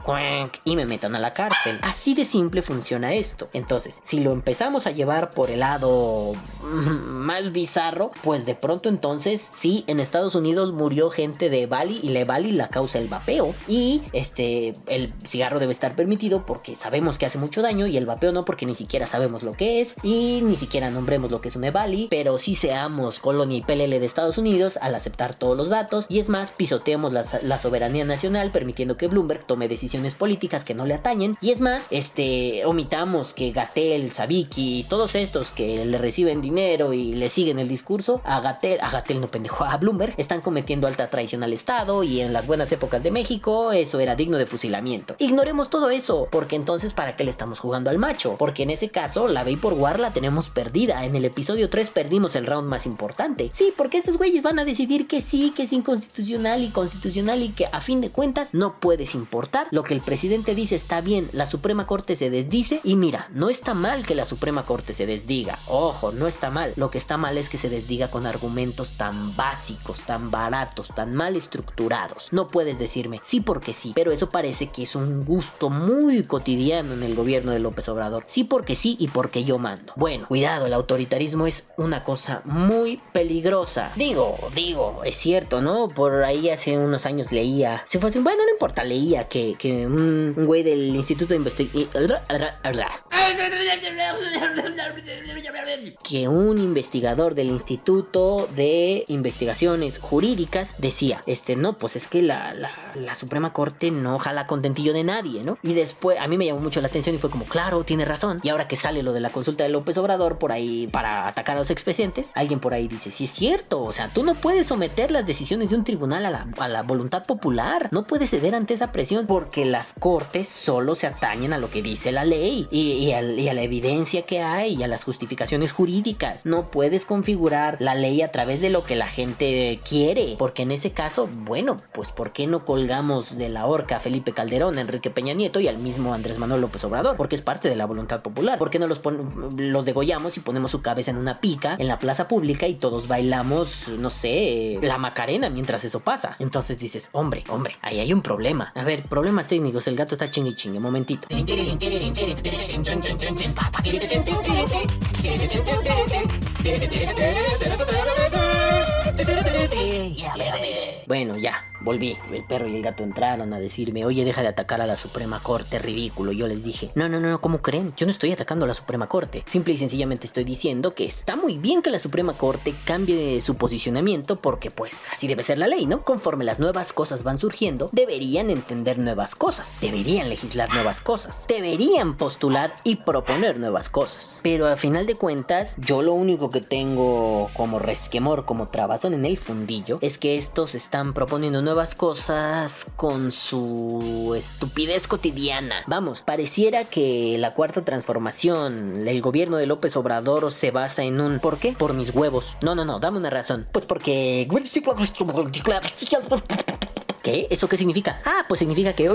y me metan a la cárcel. Así de simple funciona esto. Entonces, si lo empezamos a llevar por el lado más bizarro, pues de pronto entonces sí, en Estados Unidos murió gente de Bali y le Bali la causa el vapeo. Y este el cigarro debe estar permitido porque sabemos que hace mucho daño y el vapeo no porque ni siquiera sabemos lo que es y ni siquiera nombremos lo que es un Evali, pero sí seamos colonia y PLL de Estados Unidos al aceptar todos los datos. Y es más pisoteemos la, la soberanía nacional permitiendo que Bloomberg tome decisiones políticas que no le atañen. Y es más este omitamos que Gatel, Sabiki todos estos que le reciben dinero y le siguen el discurso a Gatel, a Gatel no pendejo, a Bloomberg están cometiendo alta traición al Estado y en las buenas épocas de México eso era digno de fusilamiento. Ignoremos todo eso porque entonces para qué le estamos jugando al macho porque en ese caso la por War la tenemos perdida. En el episodio 3 perdimos el round más importante. Sí, porque estos güeyes van a decidir que sí, que es inconstitucional y constitucional y que a fin de cuentas no puedes importar. Lo que el presidente dice está bien, la Suprema Corte se desdice y mira, no está mal que la Suprema Corte se desdiga. Ojo, no está mal. Lo que está mal es que se desdiga con argumentos tan básicos, tan baratos, tan mal estructurados. No puedes decirme sí porque sí, pero eso parece que es un gusto muy cotidiano en el gobierno de López Obrador. Sí porque sí y porque yo mando. Bueno, cuidado, el autoritarismo es una cosa muy peligrosa. Digo, digo, es cierto, ¿no? Por ahí hace unos años leía, si fuese, bueno, no importa, leía que, que un, güey del Instituto de Investigación... Que un investigador del Instituto de Investigaciones Jurídicas decía, este, no, pues es que la, la, Suprema Corte no jala contentillo de nadie, ¿no? Y después, a mí me llamó mucho la atención y fue como, claro, tiene razón. Y ahora que sale lo de la consulta de López Obrador por ahí para atacar a los expresidentes, alguien por ahí dice, sí es cierto, o sea, tú no puedes someter las decisiones de un tribunal a la, a la voluntad popular, no puedes ceder ante esa presión porque las cortes solo se atañen a lo que dice la ley y, a, y a la evidencia que hay y a las justificaciones jurídicas. No puedes configurar la ley a través de lo que la gente quiere, porque en ese caso, bueno, pues ¿por qué no colgamos de la horca a Felipe Calderón, Enrique Peña Nieto y al mismo Andrés Manuel López Obrador? Porque es parte de la voluntad popular. ¿Por qué no los, los degollamos y ponemos su cabeza en una pica en la plaza pública? y todos bailamos, no sé, la macarena mientras eso pasa. Entonces dices, hombre, hombre, ahí hay un problema. A ver, problemas técnicos, el gato está chingue chingue, momentito. Yeah, yeah. Bueno, ya, volví. El perro y el gato entraron a decirme, oye, deja de atacar a la Suprema Corte, ridículo. Yo les dije, no, no, no, ¿cómo creen? Yo no estoy atacando a la Suprema Corte. Simple y sencillamente estoy diciendo que está muy bien que la Suprema Corte cambie su posicionamiento porque pues así debe ser la ley, ¿no? Conforme las nuevas cosas van surgiendo, deberían entender nuevas cosas, deberían legislar nuevas cosas, deberían postular y proponer nuevas cosas. Pero al final de cuentas, yo lo único que tengo como resquemor, como trabazón en el fundillo, es que estos están proponiendo nuevas cosas con su estupidez cotidiana. Vamos, pareciera que la cuarta transformación, el gobierno de López Obrador se basa en un ¿por qué? Por mis huevos. No, no, no, dame una razón. Pues porque ¿Qué? ¿Eso qué significa? Ah, pues significa que...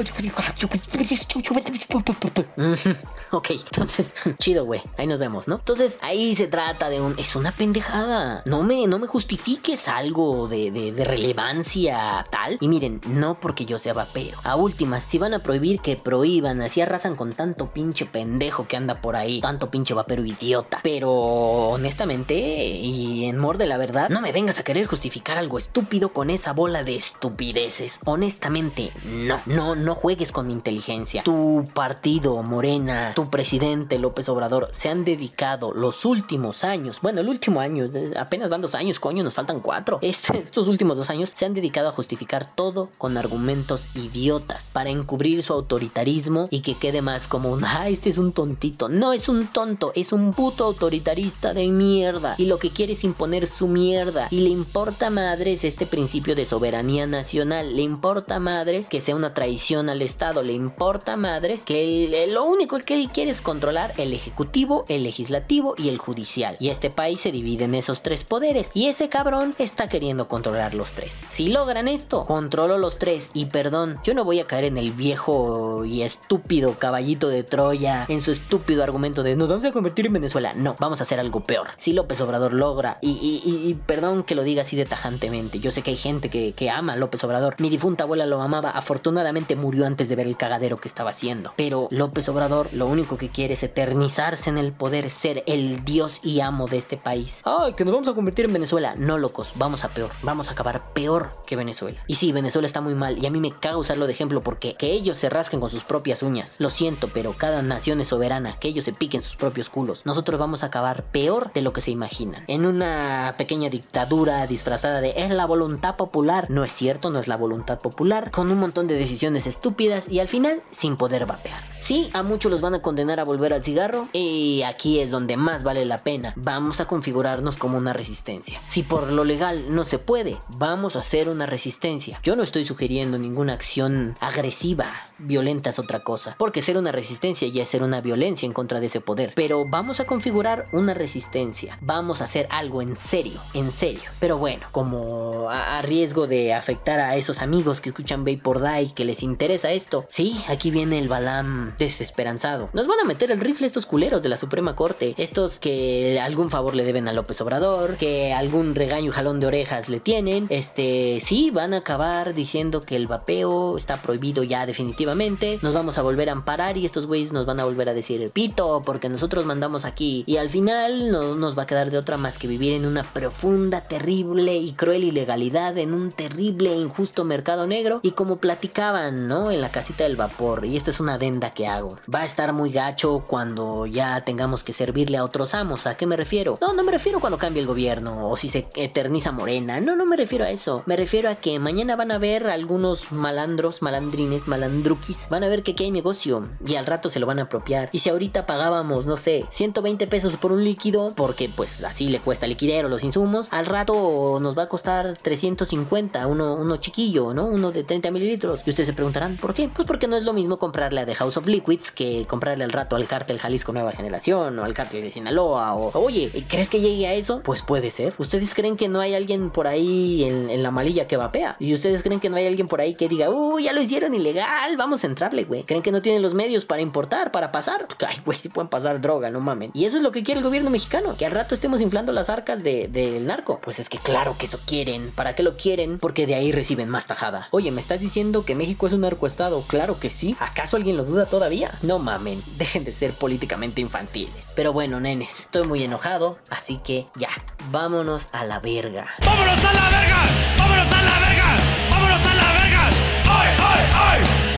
ok, entonces, chido, güey. Ahí nos vemos, ¿no? Entonces, ahí se trata de un... Es una pendejada. No me, no me justifiques algo de, de, de relevancia tal. Y miren, no porque yo sea vapero. A últimas, si van a prohibir que prohíban, así arrasan con tanto pinche pendejo que anda por ahí. Tanto pinche vapero idiota. Pero, honestamente, y en morde la verdad, no me vengas a querer justificar algo estúpido con esa bola de estupideces honestamente, no. No, no juegues con inteligencia. Tu partido, Morena, tu presidente López Obrador, se han dedicado los últimos años, bueno, el último año, apenas van dos años, coño, nos faltan cuatro. Estos últimos dos años se han dedicado a justificar todo con argumentos idiotas para encubrir su autoritarismo y que quede más como un, ah, este es un tontito. No es un tonto, es un puto autoritarista de mierda. Y lo que quiere es imponer su mierda. Y le importa madres este principio de soberanía nacional. Importa madres que sea una traición al Estado, le importa madres que lo único que él quiere es controlar el ejecutivo, el legislativo y el judicial. Y este país se divide en esos tres poderes y ese cabrón está queriendo controlar los tres. Si logran esto, controlo los tres y perdón, yo no voy a caer en el viejo y estúpido caballito de Troya, en su estúpido argumento de nos vamos a convertir en Venezuela. No, vamos a hacer algo peor. Si López Obrador logra, y, perdón que lo diga así de tajantemente, yo sé que hay gente que, ama a López Obrador, difunta abuela lo amaba, afortunadamente murió antes de ver el cagadero que estaba haciendo. Pero López Obrador lo único que quiere es eternizarse en el poder, ser el dios y amo de este país. ¡Ay, que nos vamos a convertir en Venezuela! No, locos, vamos a peor, vamos a acabar peor que Venezuela. Y sí, Venezuela está muy mal y a mí me caga usarlo de ejemplo porque que ellos se rasquen con sus propias uñas. Lo siento, pero cada nación es soberana, que ellos se piquen sus propios culos. Nosotros vamos a acabar peor de lo que se imaginan. En una pequeña dictadura disfrazada de es la voluntad popular. No es cierto, no es la voluntad popular, con un montón de decisiones estúpidas y al final sin poder vapear. Sí, a muchos los van a condenar a volver al cigarro y aquí es donde más vale la pena. Vamos a configurarnos como una resistencia. Si por lo legal no se puede, vamos a hacer una resistencia. Yo no estoy sugiriendo ninguna acción agresiva, violenta es otra cosa, porque ser una resistencia ya es ser una violencia en contra de ese poder. Pero vamos a configurar una resistencia. Vamos a hacer algo en serio, en serio. Pero bueno, como a, riesgo de afectar a esos amigos que escuchan Vapor Die que les interesa esto, sí, aquí viene el Balam desesperanzado. Nos van a meter el rifle estos culeros de la Suprema Corte. Estos que algún favor le deben a López Obrador, que algún regaño y jalón de orejas le tienen. Este, sí, van a acabar diciendo que el vapeo está prohibido ya definitivamente. Nos vamos a volver a amparar y estos güeyes nos van a volver a decir pito porque nosotros mandamos aquí. Y al final no nos va a quedar de otra más que vivir en una profunda, terrible y cruel ilegalidad, en un terrible e injusto mercado negro. Y como platicaban, ¿no? En la casita del vapor. Y esto es una adenda que hago. Va a estar muy gacho cuando ya tengamos que servirle a otros amos. ¿A qué me refiero? No, no me refiero cuando cambie el gobierno o si se eterniza Morena. No, no me refiero a eso. Me refiero a que mañana van a ver algunos malandros, malandrines, malandruquis. Van a ver que aquí hay negocio y al rato se lo van a apropiar. Y si ahorita pagábamos, no sé, 120 pesos por un líquido, porque pues así le cuesta liquidero los insumos, al rato nos va a costar 350, uno, uno chiquillo, ¿no? Uno de 30 mililitros. Y ustedes se preguntarán, ¿por qué? Pues porque no es lo mismo comprarle a The House of liquids que comprarle al rato al cártel Jalisco Nueva Generación o al cártel de Sinaloa o oye, ¿crees que llegue a eso? Pues puede ser. ¿Ustedes creen que no hay alguien por ahí en, la malilla que vapea? ¿Y ustedes creen que no hay alguien por ahí que diga, uy, ya lo hicieron ilegal, vamos a entrarle, güey? ¿Creen que no tienen los medios para importar, para pasar? Ay, güey, si pueden pasar droga, no mamen. Y eso es lo que quiere el gobierno mexicano, que al rato estemos inflando las arcas del narco. Pues es que claro que eso quieren. ¿Para qué lo quieren? Porque de ahí reciben más Oye, ¿me estás diciendo que México es un narcoestado? Claro que sí. ¿Acaso alguien lo duda todavía? No mamen, dejen de ser políticamente infantiles. Pero bueno, nenes, estoy muy enojado, así que ya, vámonos a la verga. ¡Vámonos a la verga! ¡Vámonos a la verga! ¡Vámonos a la verga! ¡Ay, ay, ay!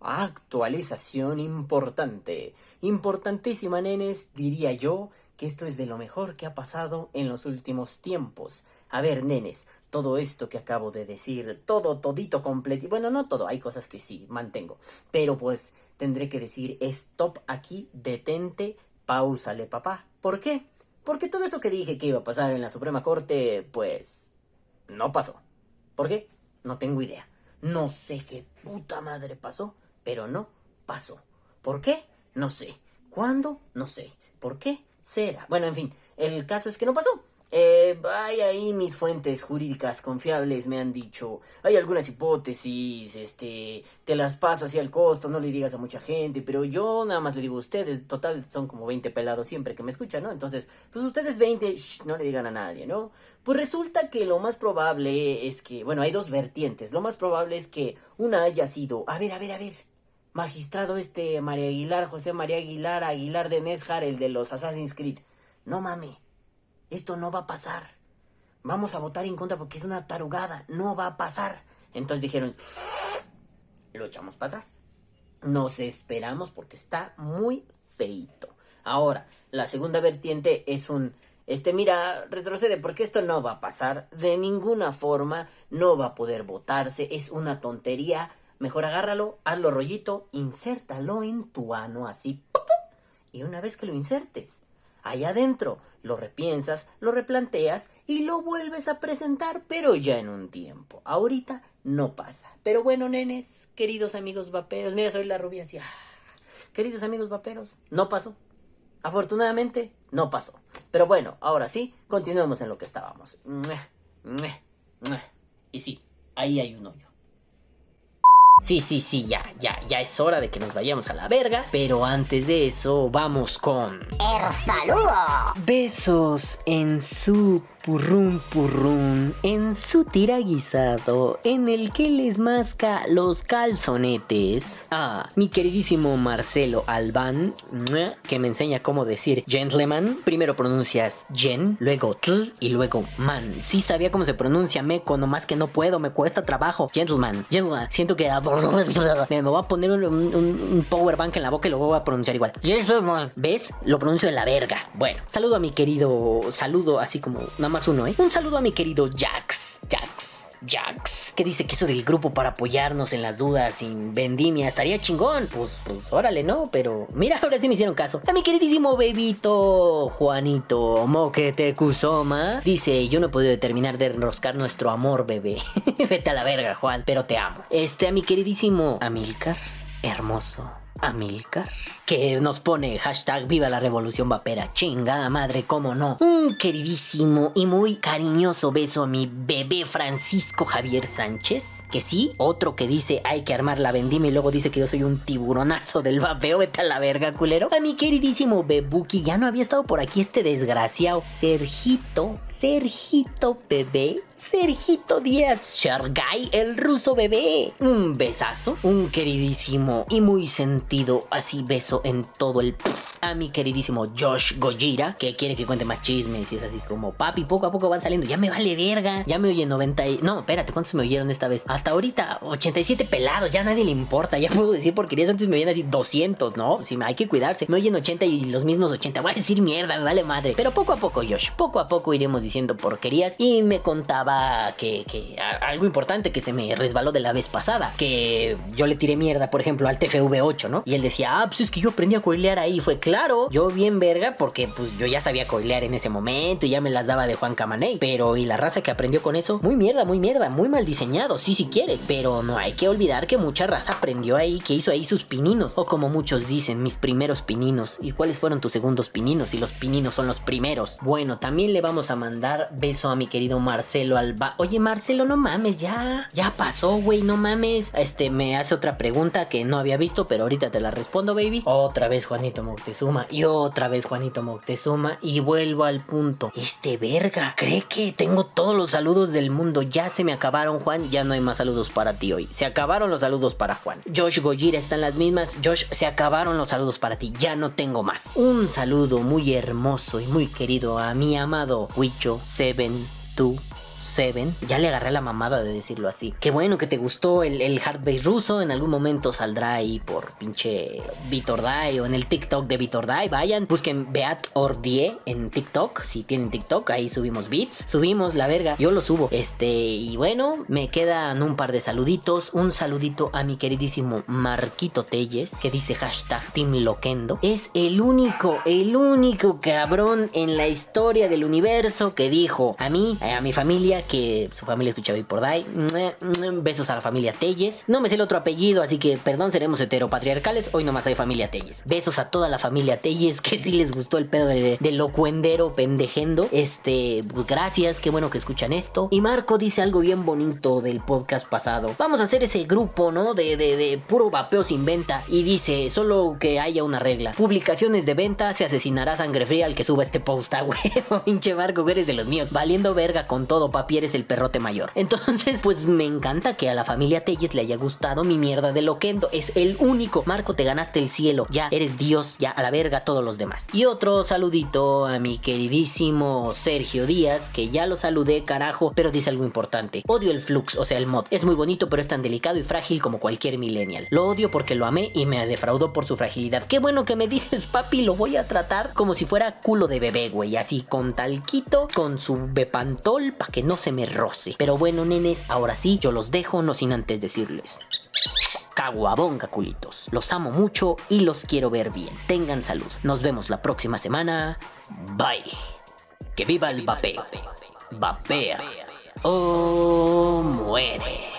Actualización importante. Importantísima, nenes, diría yo que esto es de lo mejor que ha pasado en los últimos tiempos. A ver, nenes, todo esto que acabo de decir, todo, todito completo. Bueno, no todo, hay cosas que sí mantengo. Pero pues tendré que decir stop aquí, detente, pausale, papá. ¿Por qué? Porque todo eso que dije que iba a pasar en la Suprema Corte, pues no pasó. ¿Por qué? No tengo idea. No sé qué puta madre pasó, pero no pasó. ¿Por qué? No sé. ¿Cuándo? No sé. ¿Por qué? será. Bueno, en fin, el caso es que no pasó. Eh, hay ahí mis fuentes jurídicas confiables me han dicho, hay algunas hipótesis, este, te las paso así al costo, no le digas a mucha gente, pero yo nada más le digo a ustedes, total son como 20 pelados siempre que me escuchan, ¿no? Entonces, pues ustedes 20, no le digan a nadie, ¿no? Pues resulta que lo más probable es que, bueno, hay dos vertientes, lo más probable es que una haya sido, a ver, a ver, a ver, magistrado este María Aguilar, José María Aguilar, Aguilar de Nesjar, el de los Assassin's Creed. No mame, esto no va a pasar. Vamos a votar en contra porque es una tarugada, no va a pasar. Entonces dijeron, lo echamos para atrás. Nos esperamos porque está muy feito. Ahora, la segunda vertiente es un, este, mira, retrocede porque esto no va a pasar de ninguna forma, no va a poder votarse, es una tontería, Mejor agárralo, hazlo rollito, insértalo en tu ano así. Y una vez que lo insertes, allá adentro, lo repiensas, lo replanteas y lo vuelves a presentar, pero ya en un tiempo. Ahorita no pasa. Pero bueno, nenes, queridos amigos vaperos, mira, soy la rubia así. Ah, queridos amigos vaperos, no pasó. Afortunadamente, no pasó. Pero bueno, ahora sí, continuemos en lo que estábamos. Y sí, ahí hay un hoyo. Sí, sí, sí, ya, ya, ya es hora de que nos vayamos a la verga. Pero antes de eso, vamos con. El saludo. Besos en su purrún purrún en su tiraguisado en el que les masca los calzonetes. Ah, mi queridísimo Marcelo Albán, que me enseña cómo decir gentleman. Primero pronuncias gen, luego tl y luego man. Sí sabía cómo se pronuncia meco, nomás que no puedo, me cuesta trabajo. Gentleman, gentleman. Siento que me voy a poner un, un, power bank en la boca y lo voy a pronunciar igual. ¿Ves? Lo pronuncio de la verga. Bueno, saludo a mi querido, saludo así como nada más ¿eh? Un saludo a mi querido Jax. Jax. Jax, que dice que eso del grupo para apoyarnos en las dudas sin vendimia estaría chingón. Pues, pues órale, ¿no? Pero mira, ahora sí me hicieron caso. A mi queridísimo bebito Juanito Moquete Kusoma dice: Yo no he podido determinar de enroscar nuestro amor, bebé. Vete a la verga, Juan, pero te amo. Este, a mi queridísimo Amilcar, hermoso. Amilcar, que nos pone hashtag viva la revolución vapera, chingada madre, cómo no. Un queridísimo y muy cariñoso beso a mi bebé Francisco Javier Sánchez, que sí, otro que dice hay que armar la vendima y luego dice que yo soy un tiburonazo del vapeo, vete a la verga, culero. A mi queridísimo Bebuki, ya no había estado por aquí este desgraciado. Sergito, Sergito bebé, Sergito Díaz Shargay, el ruso bebé. Un besazo, un queridísimo y muy sentido así beso en todo el a mi queridísimo Josh Gojira, que quiere que cuente más chismes y es así como, papi, poco a poco van saliendo, ya me vale verga, ya me oye 90 y... No, espérate, ¿cuántos me oyeron esta vez? Hasta ahorita 87 pelados, ya nadie le importa, ya puedo decir porquerías, antes me oían así 200, ¿no? Sí, hay que cuidarse, me oyen 80 y los mismos 80, voy a decir mierda, me vale madre, pero poco a poco Josh, poco a poco iremos diciendo porquerías y me contaba que, algo importante que se me resbaló de la vez pasada, que yo le tiré mierda, por ejemplo, al TFV8, ¿no? Y él decía, ah, pues es que yo yo aprendí a coilear ahí. Fue claro, yo bien verga, porque pues yo ya sabía coilear en ese momento y ya me las daba de Juan Camaney. Pero, ¿y la raza que aprendió con eso? Muy mierda, muy mierda, muy mal diseñado, sí, si quieres. Pero no hay que olvidar que mucha raza aprendió ahí, que hizo ahí sus pininos. O como muchos dicen, mis primeros pininos. ¿Y cuáles fueron tus segundos pininos? Y los pininos son los primeros. Bueno, también le vamos a mandar beso a mi querido Marcelo Alba. Oye, Marcelo, no mames, ya. Ya pasó, güey, no mames. Este, me hace otra pregunta que no había visto, pero ahorita te la respondo, baby. Otra vez Juanito Moctezuma. Y otra vez Juanito Moctezuma. Y vuelvo al punto. Este verga, cree que tengo todos los saludos del mundo. Ya se me acabaron, Juan. Ya no hay más saludos para ti hoy. Se acabaron los saludos para Juan. Josh Gojira están las mismas. Josh, se acabaron los saludos para ti. Ya no tengo más. Un saludo muy hermoso y muy querido a mi amado Wicho 72 Seven. Ya le agarré la mamada de decirlo así. Qué bueno que te gustó el, el hard bass ruso. En algún momento saldrá ahí por pinche Vitordai o en el TikTok de Vitordai. Vayan, busquen Beat Ordie en TikTok. Si tienen TikTok, ahí subimos beats. Subimos la verga. Yo lo subo. Este, y bueno, me quedan un par de saluditos. Un saludito a mi queridísimo Marquito Telles, que dice hashtag Team Loquendo. Es el único, el único cabrón en la historia del universo que dijo a mí, a mi familia, que su familia escucha por Dai. Besos a la familia Telles. No me sé el otro apellido, así que perdón, seremos heteropatriarcales. Hoy nomás hay familia Telles. Besos a toda la familia Telles, que sí les gustó el pedo de, locuendero pendejendo. Este, pues, gracias, qué bueno que escuchan esto. Y Marco dice algo bien bonito del podcast pasado. Vamos a hacer ese grupo, ¿no? De, de, de puro vapeo sin venta. Y dice, solo que haya una regla. Publicaciones de venta, se asesinará sangre fría al que suba este post, a huevo. Pinche Marco, eres de los míos. Valiendo verga con todo, papi eres el perrote mayor. Entonces, pues me encanta que a la familia Telles le haya gustado mi mierda de Loquendo. Es el único. Marco, te ganaste el cielo. Ya eres Dios, ya a la verga todos los demás. Y otro saludito a mi queridísimo Sergio Díaz, que ya lo saludé, carajo, pero dice algo importante. Odio el flux, o sea, el mod. Es muy bonito, pero es tan delicado y frágil como cualquier millennial. Lo odio porque lo amé y me defraudó por su fragilidad. Qué bueno que me dices, papi, lo voy a tratar como si fuera culo de bebé, güey. Así, con talquito, con su bepantol, para que no se me roce. Pero bueno, nenes, ahora sí, yo los dejo, no sin antes decirles. Caguabonga, culitos. Los amo mucho y los quiero ver bien. Tengan salud. Nos vemos la próxima semana. Bye. Que viva el vapeo. Vapea. O muere.